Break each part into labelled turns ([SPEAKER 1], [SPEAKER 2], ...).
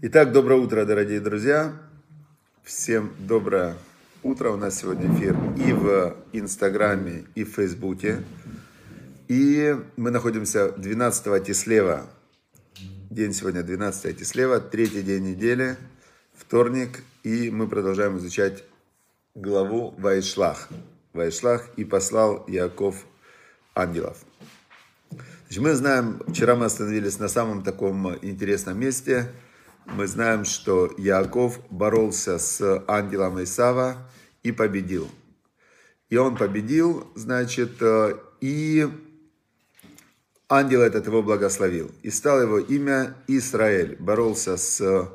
[SPEAKER 1] Итак, доброе утро, дорогие друзья. Всем доброе утро. У нас сегодня эфир и в Инстаграме, и в Фейсбуке. И мы находимся 12 Тислева. День сегодня 12 Тислева, третий день недели, вторник. И мы продолжаем изучать главу Вайшлах. Вайшлах и послал Яков ангелов. Значит, мы знаем, вчера мы остановились на самом таком интересном месте – мы знаем, что Яков боролся с ангелом Исава и победил. И он победил, значит, э, и ангел этот его благословил. И стал его имя Израиль. Боролся с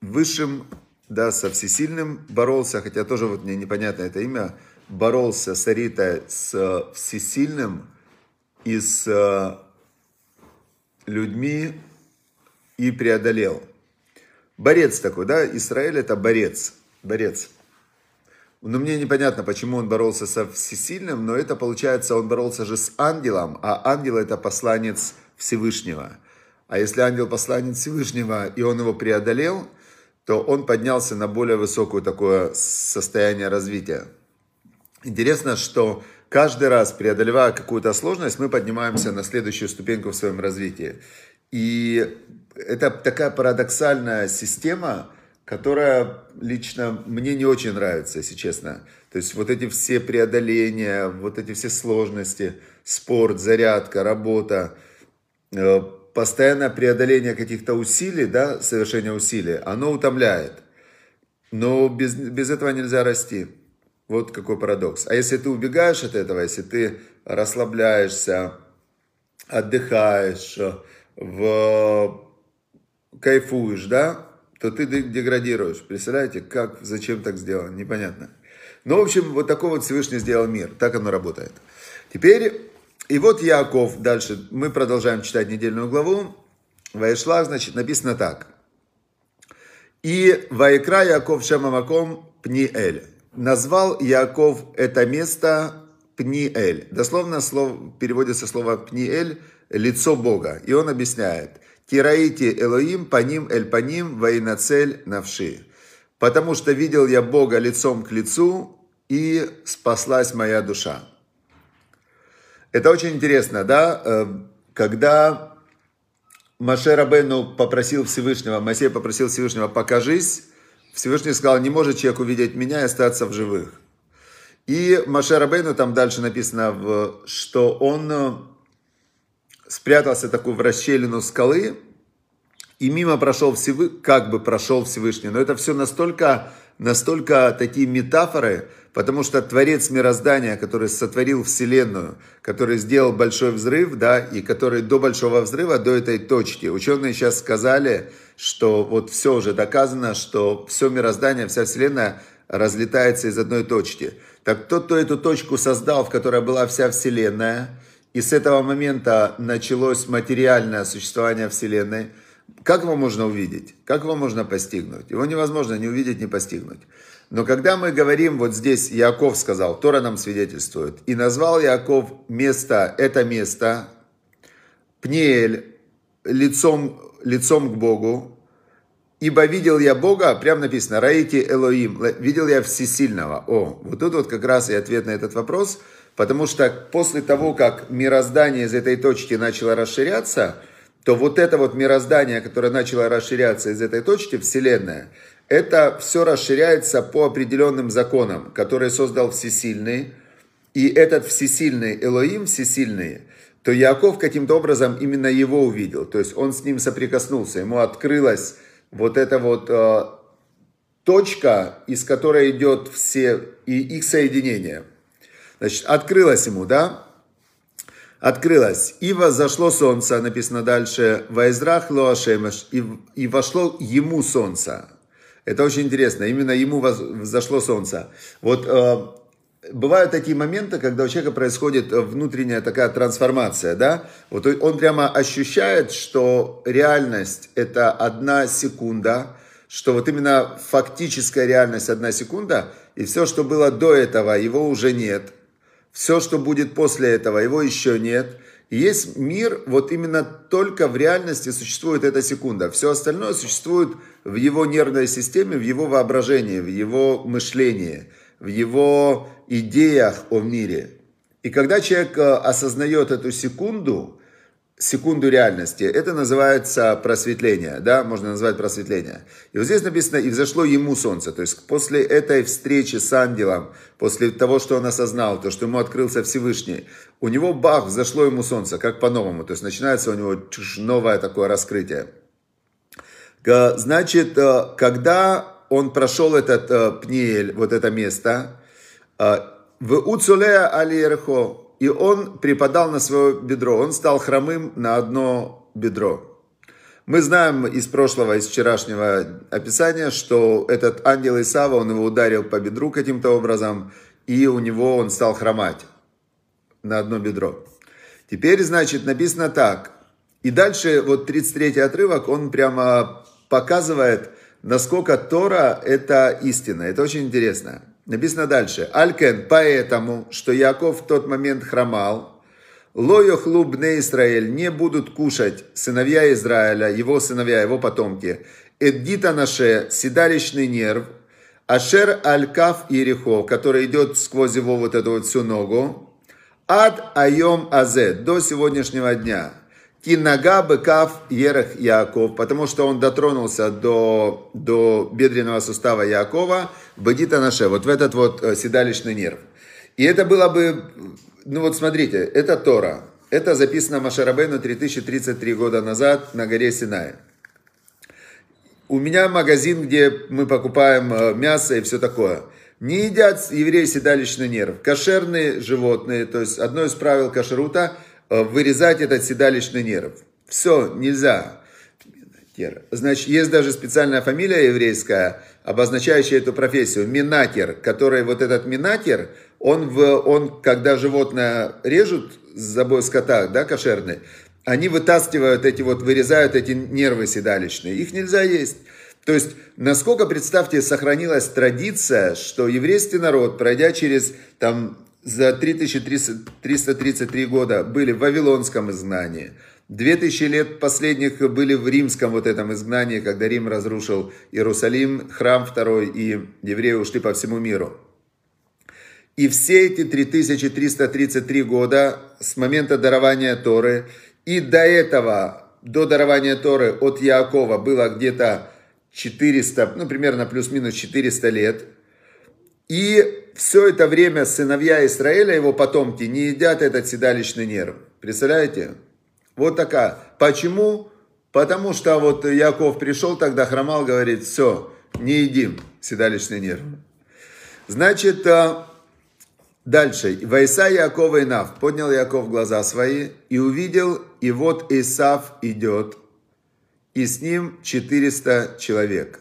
[SPEAKER 1] высшим, да, со всесильным боролся, хотя тоже вот мне непонятно это имя, боролся с Аритой, с всесильным и с людьми, и преодолел. Борец такой, да, Израиль это борец, борец. Но мне непонятно, почему он боролся со всесильным, но это получается, он боролся же с ангелом, а ангел это посланец Всевышнего. А если ангел посланец Всевышнего, и он его преодолел, то он поднялся на более высокое такое состояние развития. Интересно, что каждый раз, преодолевая какую-то сложность, мы поднимаемся на следующую ступеньку в своем развитии. И это такая парадоксальная система, которая лично мне не очень нравится, если честно. То есть вот эти все преодоления, вот эти все сложности, спорт, зарядка, работа, э, постоянное преодоление каких-то усилий, да, совершение усилий, оно утомляет. Но без, без этого нельзя расти. Вот какой парадокс. А если ты убегаешь от этого, если ты расслабляешься, отдыхаешь, в кайфуешь, да, то ты деградируешь. Представляете, как, зачем так сделано, непонятно. Ну, в общем, вот такой вот Всевышний сделал мир, так оно работает. Теперь, и вот Яков, дальше мы продолжаем читать недельную главу. Ваишлах, значит, написано так. И Ваикра Яков Шамамаком Пниэль. Назвал Яков это место Пниэль. Дословно слово, переводится слово Пниэль – лицо Бога. И он объясняет. Тираити Элоим, паним эль паним, воинацель навши. Потому что видел я Бога лицом к лицу, и спаслась моя душа. Это очень интересно, да? Э, когда Маше Рабену попросил Всевышнего, Моисей попросил Всевышнего, покажись, Всевышний сказал, не может человек увидеть меня и остаться в живых. И Маше Рабейну, там дальше написано, что он э, спрятался такую в расщелину скалы, и мимо прошел Всевышний, как бы прошел Всевышний. Но это все настолько, настолько такие метафоры, потому что Творец мироздания, который сотворил Вселенную, который сделал большой взрыв, да, и который до большого взрыва, до этой точки. Ученые сейчас сказали, что вот все уже доказано, что все мироздание, вся Вселенная разлетается из одной точки. Так тот, кто эту точку создал, в которой была вся Вселенная, и с этого момента началось материальное существование Вселенной, как его можно увидеть? Как его можно постигнуть? Его невозможно не увидеть, не постигнуть. Но когда мы говорим, вот здесь Яков сказал, Тора нам свидетельствует, и назвал Яков место, это место, Пнеэль, лицом, лицом к Богу, Ибо видел я Бога, прям написано, Раити Элоим, видел я Всесильного. О, вот тут вот как раз и ответ на этот вопрос, потому что после того, как мироздание из этой точки начало расширяться, то вот это вот мироздание, которое начало расширяться из этой точки, Вселенная, это все расширяется по определенным законам, которые создал Всесильный. И этот Всесильный, Элоим Всесильный, то Яков каким-то образом именно его увидел. То есть он с ним соприкоснулся, ему открылась вот эта вот э, точка, из которой идет все и их соединение. Значит, открылось ему, да? Открылось. И возошло солнце, написано дальше, Вайзрах Лоашемаш, и, и вошло ему солнце. Это очень интересно, именно ему взошло солнце. Вот э, бывают такие моменты, когда у человека происходит внутренняя такая трансформация, да, вот он прямо ощущает, что реальность это одна секунда, что вот именно фактическая реальность одна секунда, и все, что было до этого, его уже нет. Все, что будет после этого, его еще нет. И есть мир, вот именно только в реальности существует эта секунда. Все остальное существует в его нервной системе, в его воображении, в его мышлении, в его идеях о мире. И когда человек э, осознает эту секунду, секунду реальности. Это называется просветление, да, можно назвать просветление. И вот здесь написано, и взошло ему солнце. То есть после этой встречи с ангелом, после того, что он осознал, то, что ему открылся Всевышний, у него бах, взошло ему солнце, как по-новому. То есть начинается у него новое такое раскрытие. Значит, э, когда он прошел этот э, пниель, вот это место, в Уцулея Алиерхо, и он припадал на свое бедро, он стал хромым на одно бедро. Мы знаем из прошлого, из вчерашнего описания, что этот ангел Исава, он его ударил по бедру каким-то образом, и у него он стал хромать на одно бедро. Теперь, значит, написано так. И дальше, вот 33 отрывок, он прямо показывает, насколько Тора – это истина. Это очень интересно. Написано дальше. Алькен, поэтому, что Яков в тот момент хромал, Лойохлу бне Израиль не будут кушать сыновья Израиля, его сыновья, его потомки. Эддита наше, седалищный нерв, Ашер Алькав Иерихо, который идет сквозь его вот эту вот всю ногу, Ад Айом Азе, до сегодняшнего дня. Кинага быкав Ерех Яков, потому что он дотронулся до, до бедренного сустава Якова, бедита наше, вот в этот вот э, седалищный нерв. И это было бы, ну вот смотрите, это Тора. Это записано Машарабейну 3033 года назад на горе Синай. У меня магазин, где мы покупаем э, мясо и все такое. Не едят евреи седалищный нерв. Кошерные животные, то есть одно из правил кашрута – Э, вырезать этот седалищный нерв. Все, нельзя. Значит, есть даже специальная фамилия еврейская, обозначающая эту профессию, минатер, который вот этот минатер, он, в, он когда животное режут с забой скота, да, кошерный, они вытаскивают эти вот, вырезают эти нервы седалищные, их нельзя есть. То есть, насколько, представьте, сохранилась традиция, что еврейский народ, пройдя через там за 3333 года были в Вавилонском изгнании. 2000 лет последних были в римском вот этом изгнании, когда Рим разрушил Иерусалим, храм второй, и евреи ушли по всему миру. И все эти 3333 года с момента дарования Торы и до этого, до дарования Торы от Яакова было где-то 400, ну примерно плюс-минус 400 лет. И все это время сыновья Израиля, его потомки, не едят этот седалищный нерв. Представляете? Вот такая. Почему? Потому что вот Яков пришел тогда, хромал, говорит, все, не едим седалищный нерв. Значит, а, дальше. Вайса Якова и Нав. Поднял Яков глаза свои и увидел, и вот Исав идет, и с ним 400 человек.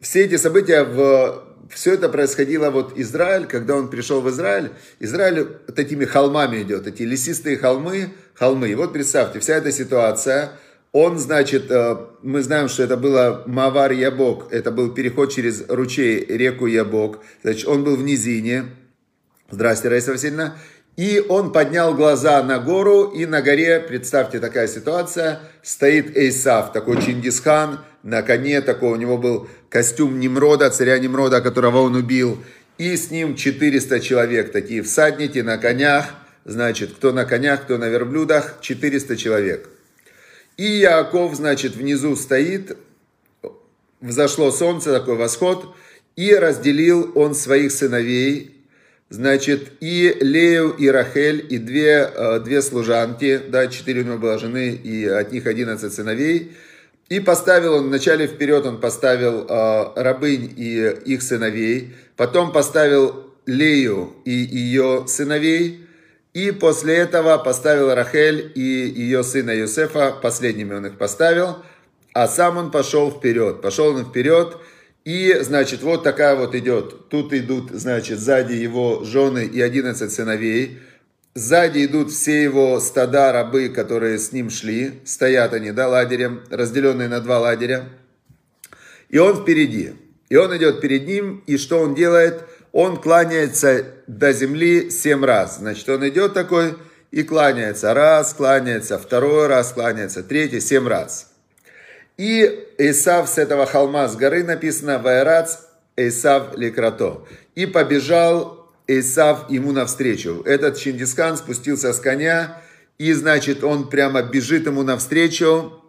[SPEAKER 1] Все эти события в все это происходило вот Израиль, когда он пришел в Израиль, Израиль такими холмами идет, эти лесистые холмы, холмы. И вот представьте, вся эта ситуация, он, значит, э, мы знаем, что это было Мавар Ябок, это был переход через ручей, реку Ябок, значит, он был в низине, здрасте, Раиса Васильевна, и он поднял глаза на гору, и на горе, представьте, такая ситуация, стоит Эйсав, такой Чингисхан, на коне, такой у него был костюм Немрода, царя Немрода, которого он убил, и с ним 400 человек, такие всадники на конях, значит, кто на конях, кто на верблюдах, 400 человек. И Яков, значит, внизу стоит, взошло солнце, такой восход, и разделил он своих сыновей Значит, и Лею, и Рахель, и две, э, две служанки, да, четыре у него было жены, и от них одиннадцать сыновей. И поставил он, вначале вперед он поставил э, рабынь и их сыновей, потом поставил Лею и ее сыновей, и после этого поставил Рахель и ее сына Юсефа, последними он их поставил, а сам он пошел вперед. Пошел он вперед, и, значит, вот такая вот идет. Тут идут, значит, сзади его жены и 11 сыновей. Сзади идут все его стада, рабы, которые с ним шли. Стоят они, да, лагерем, разделенные на два лагеря. И он впереди. И он идет перед ним, и что он делает? Он кланяется до земли семь раз. Значит, он идет такой, и кланяется. Раз, кланяется, второй раз кланяется, третий, семь раз. И Исав с этого холма, с горы написано «Вайрац Исав Лекрато». И побежал Исав ему навстречу. Этот Чингисхан спустился с коня, и, значит, он прямо бежит ему навстречу.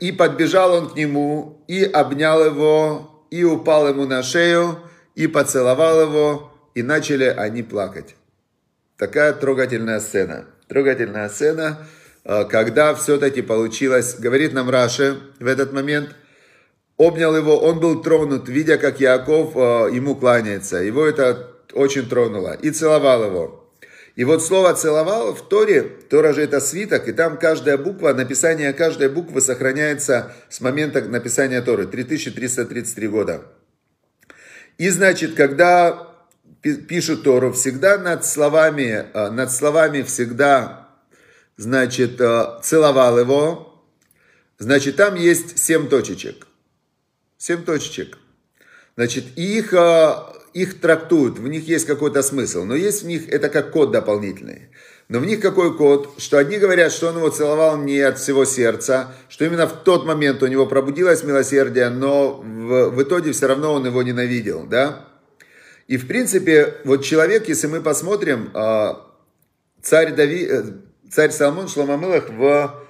[SPEAKER 1] И подбежал он к нему, и обнял его, и упал ему на шею, и поцеловал его, и начали они плакать. Такая трогательная сцена. Трогательная сцена, э, когда все-таки получилось, говорит нам Раши в этот момент, обнял его, он был тронут, видя, как Яков э, ему кланяется. Его это очень тронуло. И целовал его. И вот слово «целовал» в Торе, Тора же это свиток, и там каждая буква, написание каждой буквы сохраняется с момента написания Торы, 3333 года. И значит, когда пишут Тору, всегда над словами, э, над словами всегда, значит, э, целовал его, значит, там есть семь точечек. Семь точечек. Значит, их, э, их трактуют, в них есть какой-то смысл, но есть в них, это как код дополнительный. Но в них какой код? Что одни говорят, что он его целовал не от всего сердца, что именно в тот момент у него пробудилось милосердие, но в, в итоге все равно он его ненавидел, да? И в принципе, вот человек, если мы посмотрим, а, царь, Дави, э, царь Соломон Шломамылах в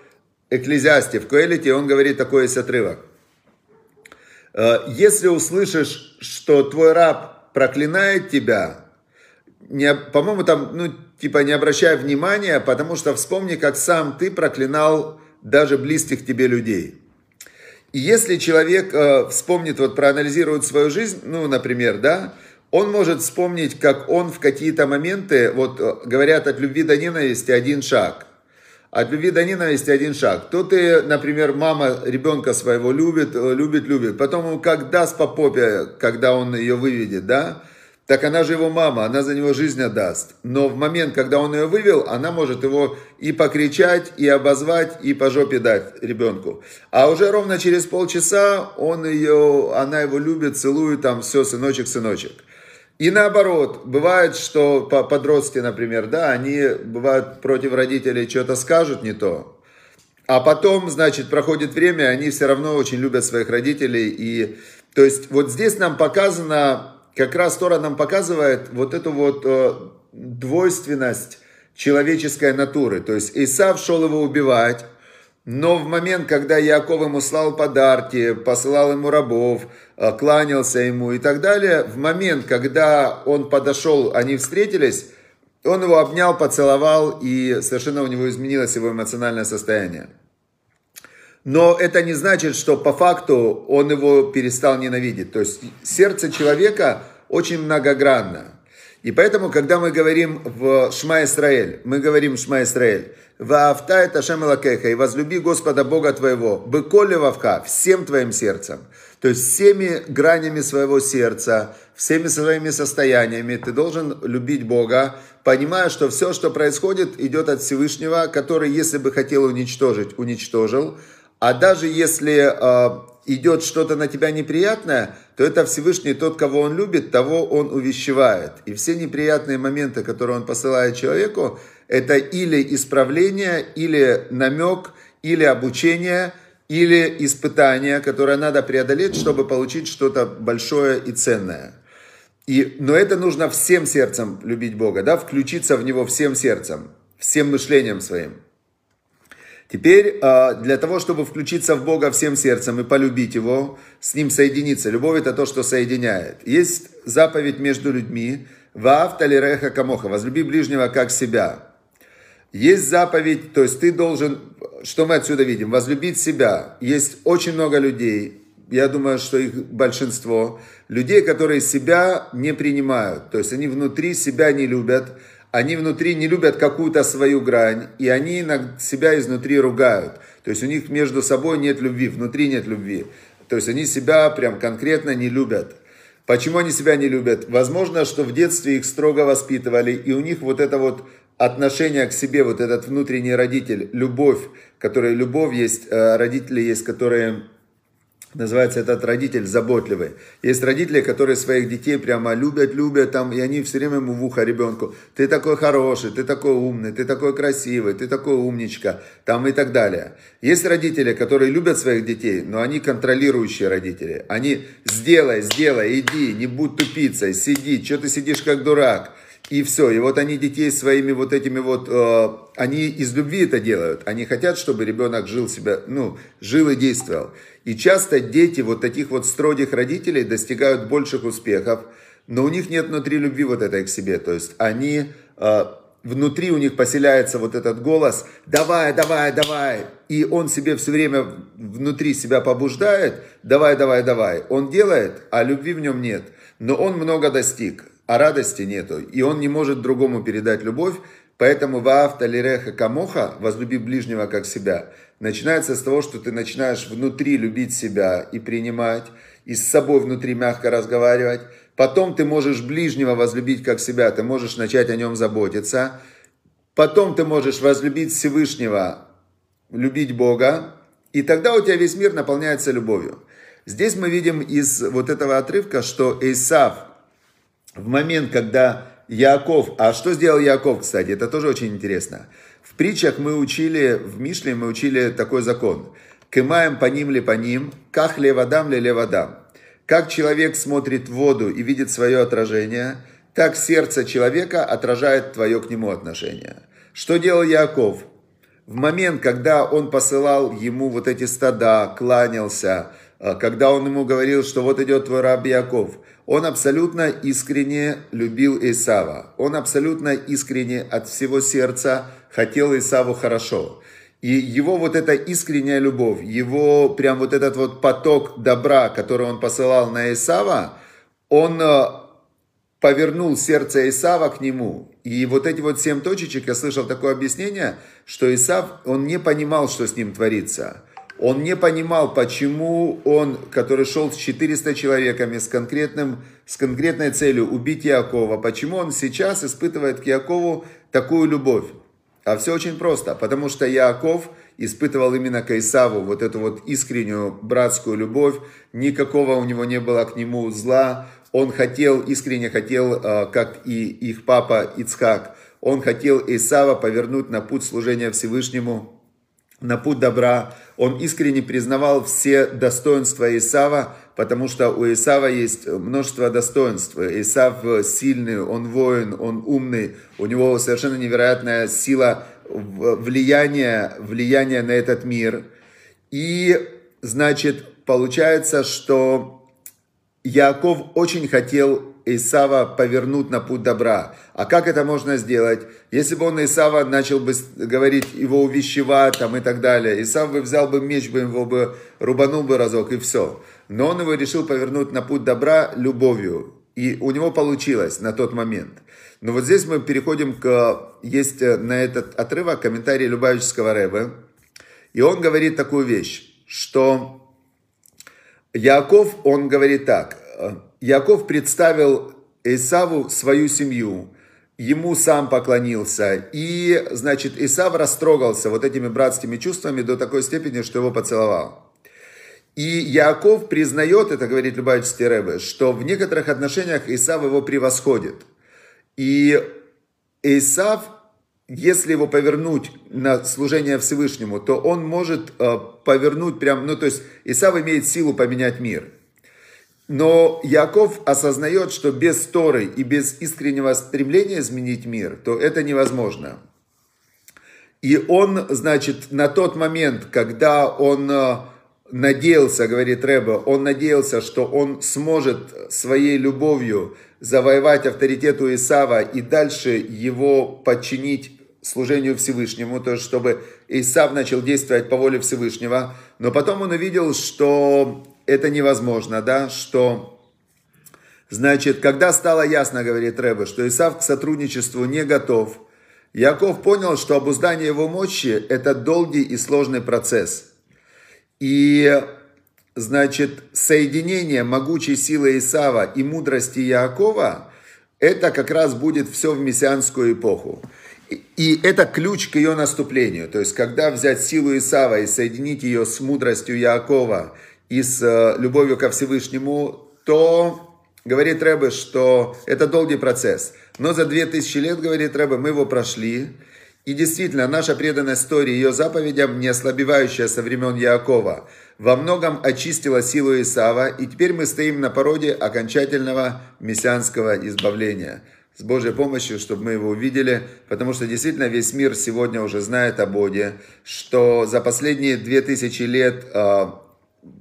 [SPEAKER 1] Экклезиасте, в Коэлите, он говорит такой есть отрывок. «Э, если услышишь, что твой раб проклинает тебя, не, по-моему, там, ну, типа, не обращай внимания, потому что вспомни, как сам ты проклинал даже близких тебе людей. И если человек э, вспомнит, вот проанализирует свою жизнь, ну, например, да, он может вспомнить, как он в какие-то моменты, вот э, говорят, от любви до ненависти один шаг. От любви до ненависти один шаг. То ты, например, мама ребенка своего любит, э, любит, любит. Потом как даст по попе, когда он ее выведет, да? Так она же его мама, она за него жизнь отдаст. Но в момент, когда он ее вывел, она может его и покричать, и обозвать, и по жопе дать ребенку. А уже ровно через полчаса он ее, она его любит, целует, там все, сыночек, сыночек. И наоборот, бывает, что подростки, например, да, они бывают против родителей что-то скажут не то, а потом, значит, проходит время, они все равно очень любят своих родителей. И, то есть, вот здесь нам показано, как раз Тора нам показывает вот эту вот э, двойственность человеческой натуры. То есть, Исав шел его убивать, но в момент, когда Яков ему слал подарки, посылал ему рабов, э, кланялся ему и так далее, в момент, когда он подошел, они встретились, он его обнял, поцеловал, и совершенно у него изменилось его эмоциональное состояние. Но это не значит, что по факту он его перестал ненавидеть. То есть сердце человека очень многогранно. И поэтому, когда мы говорим в Шма Исраэль, мы говорим Шма Исраэль, Ваавта это Лакеха, и возлюби Господа Бога твоего, быколи вавха, всем твоим сердцем. То есть всеми гранями своего сердца, всеми своими состояниями ты должен любить Бога, понимая, что все, что происходит, идет от Всевышнего, который, если бы хотел уничтожить, уничтожил. А даже если э, идет что-то на тебя неприятное, то это Всевышний тот, кого он любит, того он увещевает. И все неприятные моменты, которые он посылает человеку, это или исправление, или намек, или обучение, или испытание, которое надо преодолеть, чтобы получить что-то большое и ценное. И, но это нужно всем сердцем любить Бога, да, включиться в Него всем сердцем, всем мышлением своим. Теперь а, для того, чтобы включиться в Бога всем сердцем и полюбить Его, с Ним соединиться. Любовь это то, что соединяет. Есть заповедь между людьми. Ваавталиреха камоха. Возлюби ближнего как себя. Есть заповедь, то есть ты должен, что мы отсюда видим, возлюбить себя. Есть очень много людей, я думаю, что их большинство, людей, которые себя не принимают. То есть они внутри себя не любят, они внутри не любят какую-то свою грань, и они себя изнутри ругают. То есть у них между собой нет любви, внутри нет любви. То есть они себя прям конкретно не любят. Почему они себя не любят? Возможно, что в детстве их строго воспитывали, и у них вот это вот отношение к себе, вот этот внутренний родитель, любовь, которая любовь есть, э, родители есть, которые Называется этот родитель заботливый. Есть родители, которые своих детей прямо любят, любят, там, и они все время ему в ухо ребенку. Ты такой хороший, ты такой умный, ты такой красивый, ты такой умничка, там и так далее. Есть родители, которые любят своих детей, но они контролирующие родители. Они сделай, сделай, иди, не будь тупицей, сиди, что ты сидишь как дурак. И все. И вот они детей своими вот этими вот, э, они из любви это делают. Они хотят, чтобы ребенок жил себя, ну, жил и действовал. И часто дети вот таких вот строгих родителей достигают больших успехов, но у них нет внутри любви вот этой к себе. То есть они, э, внутри у них поселяется вот этот голос «давай, давай, давай». И он себе все время внутри себя побуждает «давай, давай, давай». Он делает, а любви в нем нет. Но он много достиг а радости нету. И он не может другому передать любовь, поэтому ваавта лиреха камоха, возлюби ближнего как себя, начинается с того, что ты начинаешь внутри любить себя и принимать, и с собой внутри мягко разговаривать. Потом ты можешь ближнего возлюбить как себя, ты можешь начать о нем заботиться. Потом ты можешь возлюбить Всевышнего, любить Бога, и тогда у тебя весь мир наполняется любовью. Здесь мы видим из вот этого отрывка, что Исав – в момент, когда Яков, а что сделал Яков, кстати, это тоже очень интересно. В притчах мы учили, в Мишле мы учили такой закон. Кымаем по ним ли по ним, как левадам ли левадам. Как человек смотрит в воду и видит свое отражение, так сердце человека отражает твое к нему отношение. Что делал Яков? В момент, когда он посылал ему вот эти стада, кланялся, когда он ему говорил, что вот идет твой раб Яков, он абсолютно искренне любил Исава. Он абсолютно искренне от всего сердца хотел Исаву хорошо. И его вот эта искренняя любовь, его прям вот этот вот поток добра, который он посылал на Исава, он э, повернул сердце Исава к нему. И вот эти вот семь точечек, я слышал такое объяснение, что Исав, он не понимал, что с ним творится он не понимал, почему он, который шел с 400 человеками, с, конкретным, с конкретной целью убить Якова, почему он сейчас испытывает к Якову такую любовь. А все очень просто, потому что Яков испытывал именно к Исаву вот эту вот искреннюю братскую любовь, никакого у него не было к нему зла, он хотел, искренне хотел, э, как и их папа Ицхак, он хотел Исава повернуть на путь служения Всевышнему, на путь добра. Он искренне признавал все достоинства Исава, потому что у Исава есть множество достоинств. Исав сильный, он воин, он умный, у него совершенно невероятная сила влияния, влияния на этот мир. И, значит, получается, что Яков очень хотел Исава повернуть на путь добра. А как это можно сделать? Если бы он Исава начал бы говорить, его увещевать там и так далее, Исав бы взял бы меч, бы его бы рубанул бы разок и все. Но он его решил повернуть на путь добра любовью. И у него получилось на тот момент. Но вот здесь мы переходим к... Есть э, на этот отрывок комментарий Любавического Рэбе. И он говорит такую вещь, что Яков, он говорит так, Яков представил Исаву свою семью, ему сам поклонился, и, значит, Исав растрогался вот этими братскими чувствами до такой степени, что его поцеловал. И Яков признает, это говорит Любавичский Рэбе, что в некоторых отношениях Исав его превосходит. И Исав, если его повернуть на служение Всевышнему, то он может э, повернуть прям, ну то есть Исав имеет силу поменять мир – но Яков осознает, что без Торы и без искреннего стремления изменить мир, то это невозможно. И он, значит, на тот момент, когда он э, надеялся, говорит Рэба, он надеялся, что он сможет своей любовью завоевать авторитет у Исава и дальше его подчинить служению Всевышнему, то есть чтобы Исав начал действовать по воле Всевышнего. Но потом он увидел, что это невозможно, да, что... Значит, когда стало ясно, говорит Рэбе, что Исав к сотрудничеству не готов, Яков понял, что обуздание его мощи – это долгий и сложный процесс. И, значит, соединение могучей силы Исава и мудрости Якова – это как раз будет все в мессианскую эпоху. И это ключ к ее наступлению. То есть, когда взять силу Исава и соединить ее с мудростью Якова и с э, любовью ко Всевышнему, то говорит Рэбе, что это долгий процесс. Но за 2000 лет, говорит Рэбе, мы его прошли. И действительно, наша преданность истории, ее заповедям, не ослабевающая со времен Якова, во многом очистила силу Исава, и теперь мы стоим на породе окончательного мессианского избавления. С Божьей помощью, чтобы мы его увидели, потому что действительно весь мир сегодня уже знает о Боге, что за последние две тысячи лет э,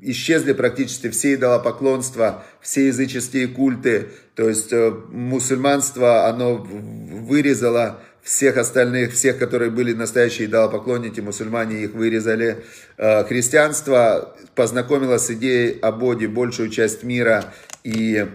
[SPEAKER 1] исчезли практически все идолопоклонства, все языческие культы, то есть э, мусульманство, оно вырезало всех остальных, всех, которые были настоящие идолопоклонники, мусульмане их вырезали. Э, христианство познакомило с идеей о Боге большую часть мира. И,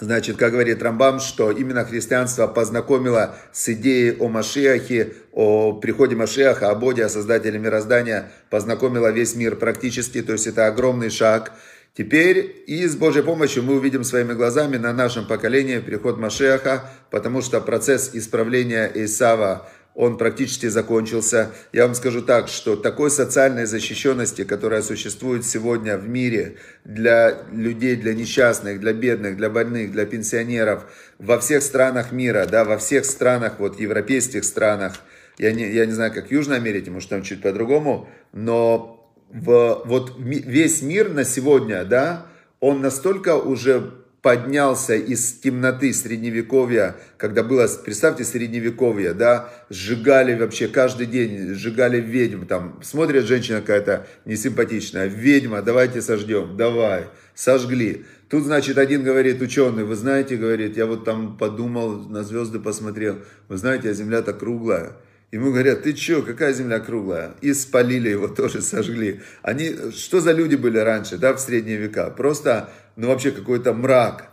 [SPEAKER 1] значит, как говорит Рамбам, что именно христианство познакомило с идеей о Машиахе, о приходе Машиаха, о Боге, о создателе мироздания, познакомило весь мир практически. То есть это огромный шаг. Теперь и с Божьей помощью мы увидим своими глазами на нашем поколении приход Машеха, потому что процесс исправления Исава, он практически закончился. Я вам скажу так, что такой социальной защищенности, которая существует сегодня в мире для людей, для несчастных, для бедных, для больных, для пенсионеров, во всех странах мира, да, во всех странах, вот европейских странах, я не, я не знаю, как в Южной Америке, может там чуть по-другому, но в, вот весь мир на сегодня, да, он настолько уже поднялся из темноты средневековья, когда было, представьте, средневековье, да, сжигали вообще каждый день, сжигали ведьм, там, смотрит женщина какая-то несимпатичная, ведьма, давайте сожжем, давай, сожгли. Тут, значит, один говорит, ученый, вы знаете, говорит, я вот там подумал, на звезды посмотрел, вы знаете, а земля-то круглая. Ему говорят, ты что, какая земля круглая? И спалили его, тоже сожгли. Они, что за люди были раньше, да, в средние века? Просто, ну вообще какой-то мрак.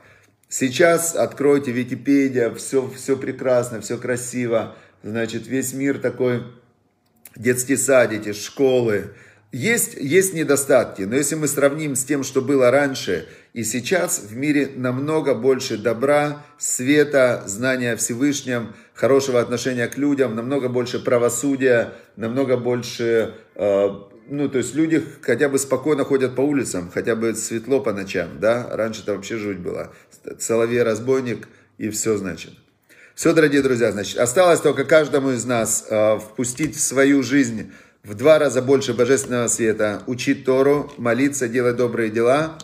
[SPEAKER 1] Сейчас откройте Википедия, все, все прекрасно, все красиво. Значит, весь мир такой, детские садики, школы, есть, есть недостатки, но если мы сравним с тем, что было раньше и сейчас, в мире намного больше добра, света, знания о Всевышнем, хорошего отношения к людям, намного больше правосудия, намного больше, э, ну, то есть люди хотя бы спокойно ходят по улицам, хотя бы светло по ночам, да, раньше это вообще жуть была, соловей-разбойник и все, значит. Все, дорогие друзья, значит, осталось только каждому из нас э, впустить в свою жизнь в два раза больше божественного света, учить Тору, молиться, делать добрые дела,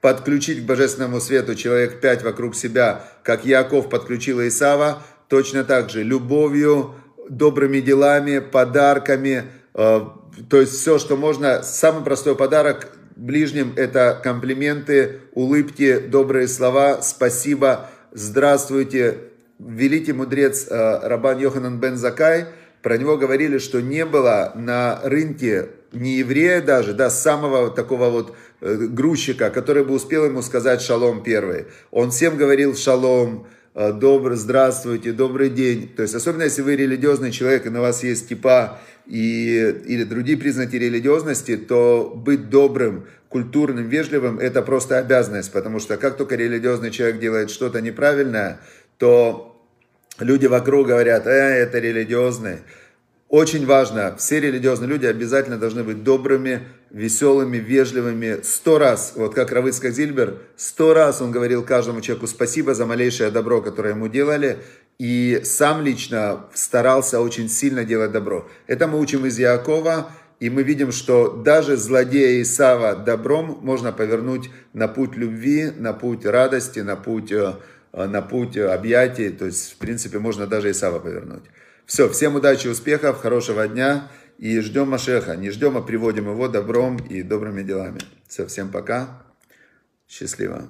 [SPEAKER 1] подключить к божественному свету человек пять вокруг себя, как Яков подключил Исава, точно так же любовью, добрыми делами, подарками, э, то есть все, что можно, самый простой подарок ближним это комплименты, улыбки, добрые слова, спасибо, здравствуйте. Великий мудрец э, Рабан Йоханан бен Закай – про него говорили, что не было на рынке не еврея даже, да, самого такого вот э, грузчика, который бы успел ему сказать шалом первый. Он всем говорил шалом, э, добрый, здравствуйте, добрый день. То есть, особенно если вы религиозный человек, и на вас есть типа и, или другие признаки религиозности, то быть добрым, культурным, вежливым – это просто обязанность, потому что как только религиозный человек делает что-то неправильное, то люди вокруг говорят, э, это религиозные. Очень важно, все религиозные люди обязательно должны быть добрыми, веселыми, вежливыми. Сто раз, вот как Равыцкак Зильбер, сто раз он говорил каждому человеку спасибо за малейшее добро, которое ему делали. И сам лично старался очень сильно делать добро. Это мы учим из Якова. И мы видим, что даже злодея Исава добром можно повернуть на путь любви, на путь радости, на путь э, на путь объятий. То есть, в принципе, можно даже и Сава повернуть. Все, всем удачи, успехов, хорошего дня. И ждем Машеха. Не ждем, а приводим его добром и добрыми делами. Все, всем пока. Счастливо.